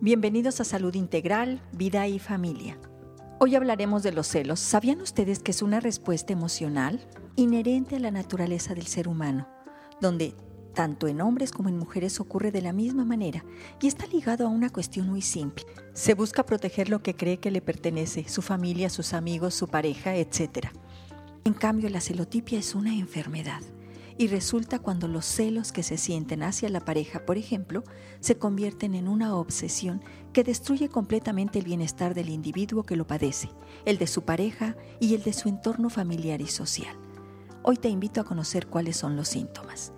Bienvenidos a Salud Integral, Vida y Familia. Hoy hablaremos de los celos. ¿Sabían ustedes que es una respuesta emocional inherente a la naturaleza del ser humano, donde tanto en hombres como en mujeres ocurre de la misma manera y está ligado a una cuestión muy simple. Se busca proteger lo que cree que le pertenece, su familia, sus amigos, su pareja, etc. En cambio, la celotipia es una enfermedad y resulta cuando los celos que se sienten hacia la pareja, por ejemplo, se convierten en una obsesión que destruye completamente el bienestar del individuo que lo padece, el de su pareja y el de su entorno familiar y social. Hoy te invito a conocer cuáles son los síntomas.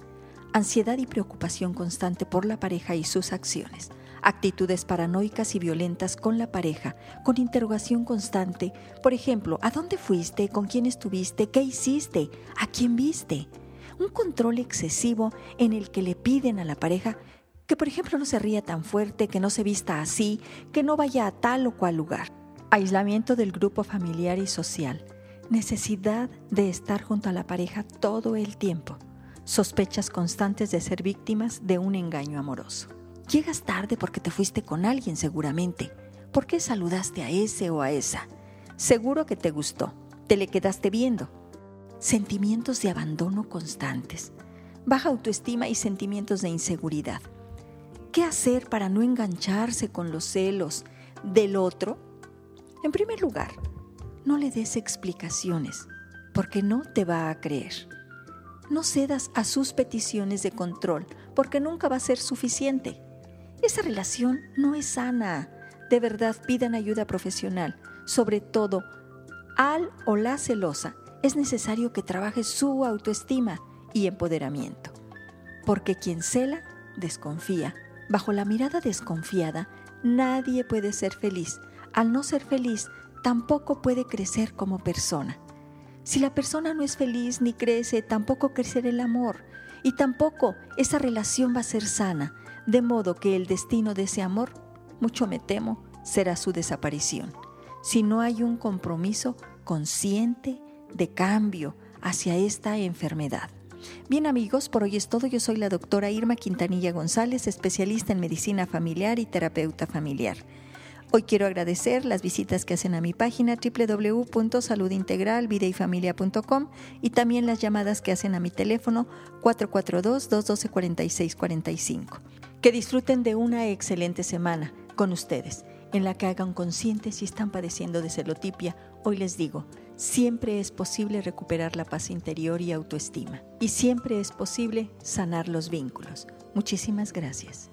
Ansiedad y preocupación constante por la pareja y sus acciones. Actitudes paranoicas y violentas con la pareja, con interrogación constante. Por ejemplo, ¿a dónde fuiste? ¿Con quién estuviste? ¿Qué hiciste? ¿A quién viste? Un control excesivo en el que le piden a la pareja que, por ejemplo, no se ría tan fuerte, que no se vista así, que no vaya a tal o cual lugar. Aislamiento del grupo familiar y social. Necesidad de estar junto a la pareja todo el tiempo. Sospechas constantes de ser víctimas de un engaño amoroso. Llegas tarde porque te fuiste con alguien seguramente. ¿Por qué saludaste a ese o a esa? Seguro que te gustó. Te le quedaste viendo sentimientos de abandono constantes, baja autoestima y sentimientos de inseguridad. ¿Qué hacer para no engancharse con los celos del otro? En primer lugar, no le des explicaciones, porque no te va a creer. No cedas a sus peticiones de control, porque nunca va a ser suficiente. Esa relación no es sana. De verdad, pidan ayuda profesional, sobre todo al o la celosa es necesario que trabaje su autoestima y empoderamiento. Porque quien cela, desconfía. Bajo la mirada desconfiada, nadie puede ser feliz. Al no ser feliz, tampoco puede crecer como persona. Si la persona no es feliz ni crece, tampoco crecerá el amor y tampoco esa relación va a ser sana, de modo que el destino de ese amor, mucho me temo, será su desaparición. Si no hay un compromiso consciente, de cambio hacia esta enfermedad. Bien amigos, por hoy es todo. Yo soy la doctora Irma Quintanilla González, especialista en medicina familiar y terapeuta familiar. Hoy quiero agradecer las visitas que hacen a mi página www.saludintegralvideyfamilia.com y también las llamadas que hacen a mi teléfono 442-212-4645. Que disfruten de una excelente semana con ustedes, en la que hagan conscientes si están padeciendo de celotipia. Hoy les digo, siempre es posible recuperar la paz interior y autoestima. Y siempre es posible sanar los vínculos. Muchísimas gracias.